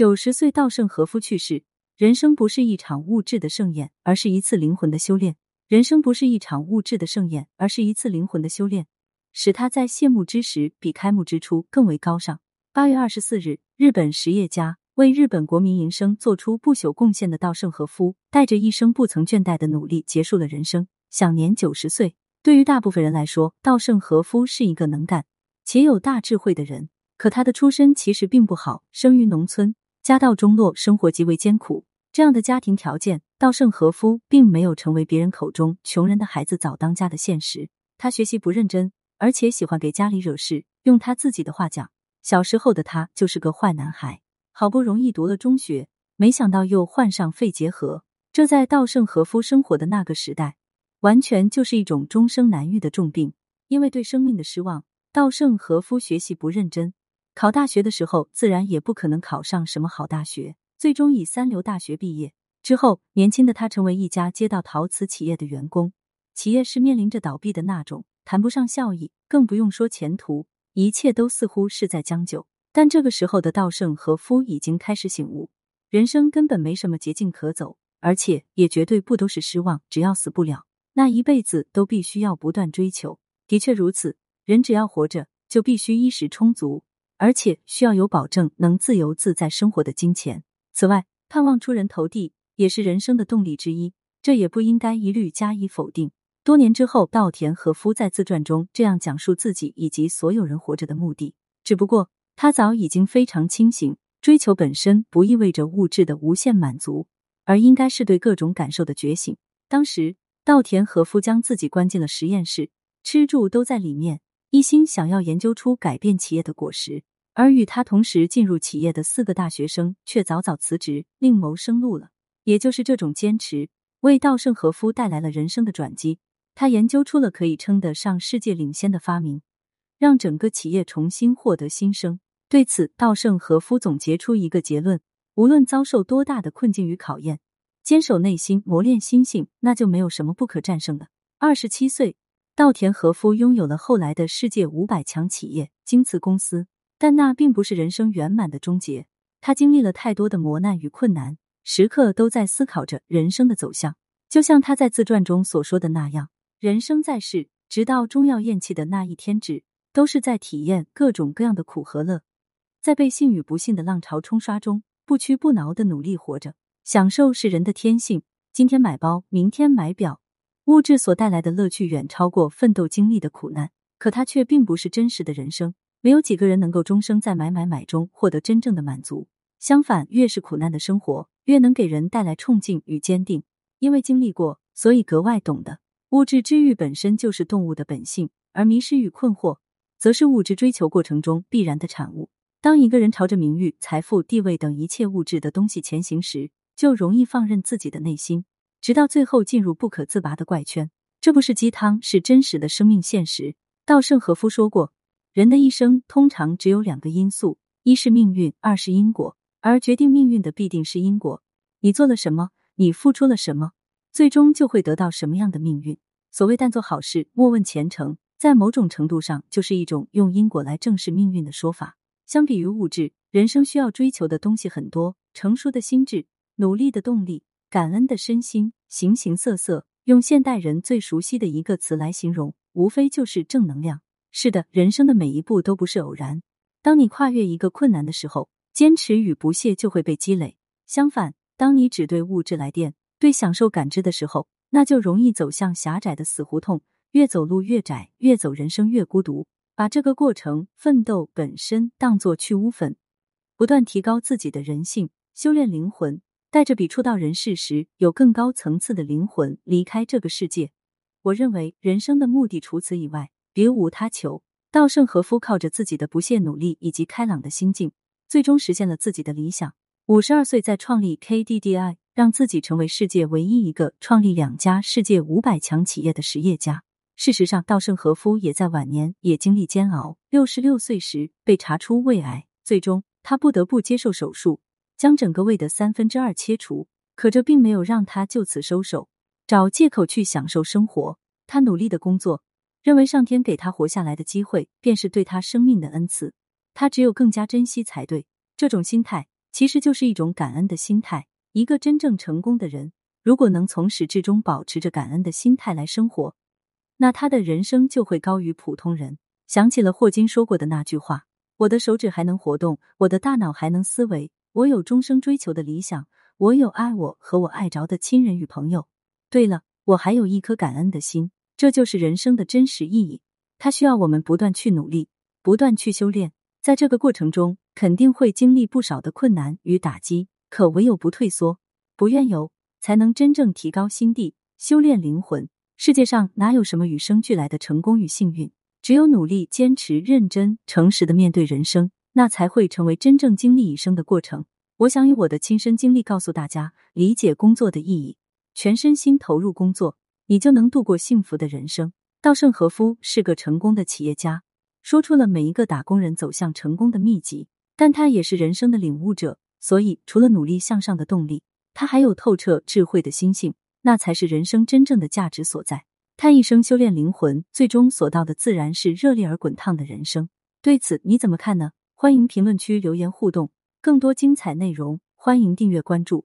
九十岁，稻盛和夫去世。人生不是一场物质的盛宴，而是一次灵魂的修炼。人生不是一场物质的盛宴，而是一次灵魂的修炼，使他在谢幕之时比开幕之初更为高尚。八月二十四日，日本实业家为日本国民营生做出不朽贡献的稻盛和夫，带着一生不曾倦怠的努力，结束了人生，享年九十岁。对于大部分人来说，稻盛和夫是一个能干且有大智慧的人。可他的出身其实并不好，生于农村，家道中落，生活极为艰苦。这样的家庭条件，稻盛和夫并没有成为别人口中穷人的孩子早当家的现实。他学习不认真，而且喜欢给家里惹事。用他自己的话讲，小时候的他就是个坏男孩。好不容易读了中学，没想到又患上肺结核。这在稻盛和夫生活的那个时代，完全就是一种终生难愈的重病。因为对生命的失望，稻盛和夫学习不认真。考大学的时候，自然也不可能考上什么好大学，最终以三流大学毕业。之后，年轻的他成为一家街道陶瓷企业的员工，企业是面临着倒闭的那种，谈不上效益，更不用说前途，一切都似乎是在将就。但这个时候的稻盛和夫已经开始醒悟，人生根本没什么捷径可走，而且也绝对不都是失望。只要死不了，那一辈子都必须要不断追求。的确如此，人只要活着，就必须衣食充足。而且需要有保证能自由自在生活的金钱。此外，盼望出人头地也是人生的动力之一，这也不应该一律加以否定。多年之后，稻田和夫在自传中这样讲述自己以及所有人活着的目的。只不过他早已经非常清醒，追求本身不意味着物质的无限满足，而应该是对各种感受的觉醒。当时，稻田和夫将自己关进了实验室，吃住都在里面，一心想要研究出改变企业的果实。而与他同时进入企业的四个大学生却早早辞职，另谋生路了。也就是这种坚持，为稻盛和夫带来了人生的转机。他研究出了可以称得上世界领先的发明，让整个企业重新获得新生。对此，稻盛和夫总结出一个结论：无论遭受多大的困境与考验，坚守内心，磨练心性，那就没有什么不可战胜的。二十七岁，稻田和夫拥有了后来的世界五百强企业京瓷公司。但那并不是人生圆满的终结。他经历了太多的磨难与困难，时刻都在思考着人生的走向。就像他在自传中所说的那样：“人生在世，直到终要咽气的那一天止，都是在体验各种各样的苦和乐，在被幸与不幸的浪潮冲刷中，不屈不挠的努力活着。享受是人的天性。今天买包，明天买表，物质所带来的乐趣远超过奋斗经历的苦难。可它却并不是真实的人生。”没有几个人能够终生在买买买中获得真正的满足。相反，越是苦难的生活，越能给人带来冲劲与坚定。因为经历过，所以格外懂得。物质之欲本身就是动物的本性，而迷失与困惑，则是物质追求过程中必然的产物。当一个人朝着名誉、财富、地位等一切物质的东西前行时，就容易放任自己的内心，直到最后进入不可自拔的怪圈。这不是鸡汤，是真实的生命现实。稻盛和夫说过。人的一生通常只有两个因素，一是命运，二是因果。而决定命运的必定是因果。你做了什么，你付出了什么，最终就会得到什么样的命运。所谓但做好事，莫问前程，在某种程度上就是一种用因果来正视命运的说法。相比于物质，人生需要追求的东西很多：成熟的心智、努力的动力、感恩的身心，形形色色。用现代人最熟悉的一个词来形容，无非就是正能量。是的，人生的每一步都不是偶然。当你跨越一个困难的时候，坚持与不懈就会被积累。相反，当你只对物质来电，对享受感知的时候，那就容易走向狭窄的死胡同。越走路越窄，越走人生越孤独。把这个过程奋斗本身当作去污粉，不断提高自己的人性，修炼灵魂，带着比出道人世时有更高层次的灵魂离开这个世界。我认为人生的目的除此以外。别无他求。稻盛和夫靠着自己的不懈努力以及开朗的心境，最终实现了自己的理想。五十二岁在创立 KDDI，让自己成为世界唯一一个创立两家世界五百强企业的实业家。事实上，稻盛和夫也在晚年也经历煎熬。六十六岁时被查出胃癌，最终他不得不接受手术，将整个胃的三分之二切除。可这并没有让他就此收手，找借口去享受生活。他努力的工作。认为上天给他活下来的机会，便是对他生命的恩赐，他只有更加珍惜才对。这种心态其实就是一种感恩的心态。一个真正成功的人，如果能从始至终保持着感恩的心态来生活，那他的人生就会高于普通人。想起了霍金说过的那句话：“我的手指还能活动，我的大脑还能思维，我有终生追求的理想，我有爱我和我爱着的亲人与朋友。对了，我还有一颗感恩的心。这就是人生的真实意义。它需要我们不断去努力，不断去修炼。在这个过程中，肯定会经历不少的困难与打击。”可唯有不退缩、不怨尤，才能真正提高心地、修炼灵魂。世界上哪有什么与生俱来的成功与幸运？只有努力、坚持、认真、诚实的面对人生，那才会成为真正经历一生的过程。我想以我的亲身经历告诉大家，理解工作的意义，全身心投入工作，你就能度过幸福的人生。稻盛和夫是个成功的企业家，说出了每一个打工人走向成功的秘籍，但他也是人生的领悟者。所以，除了努力向上的动力，他还有透彻智慧的心性，那才是人生真正的价值所在。他一生修炼灵魂，最终所到的自然是热烈而滚烫的人生。对此你怎么看呢？欢迎评论区留言互动。更多精彩内容，欢迎订阅关注。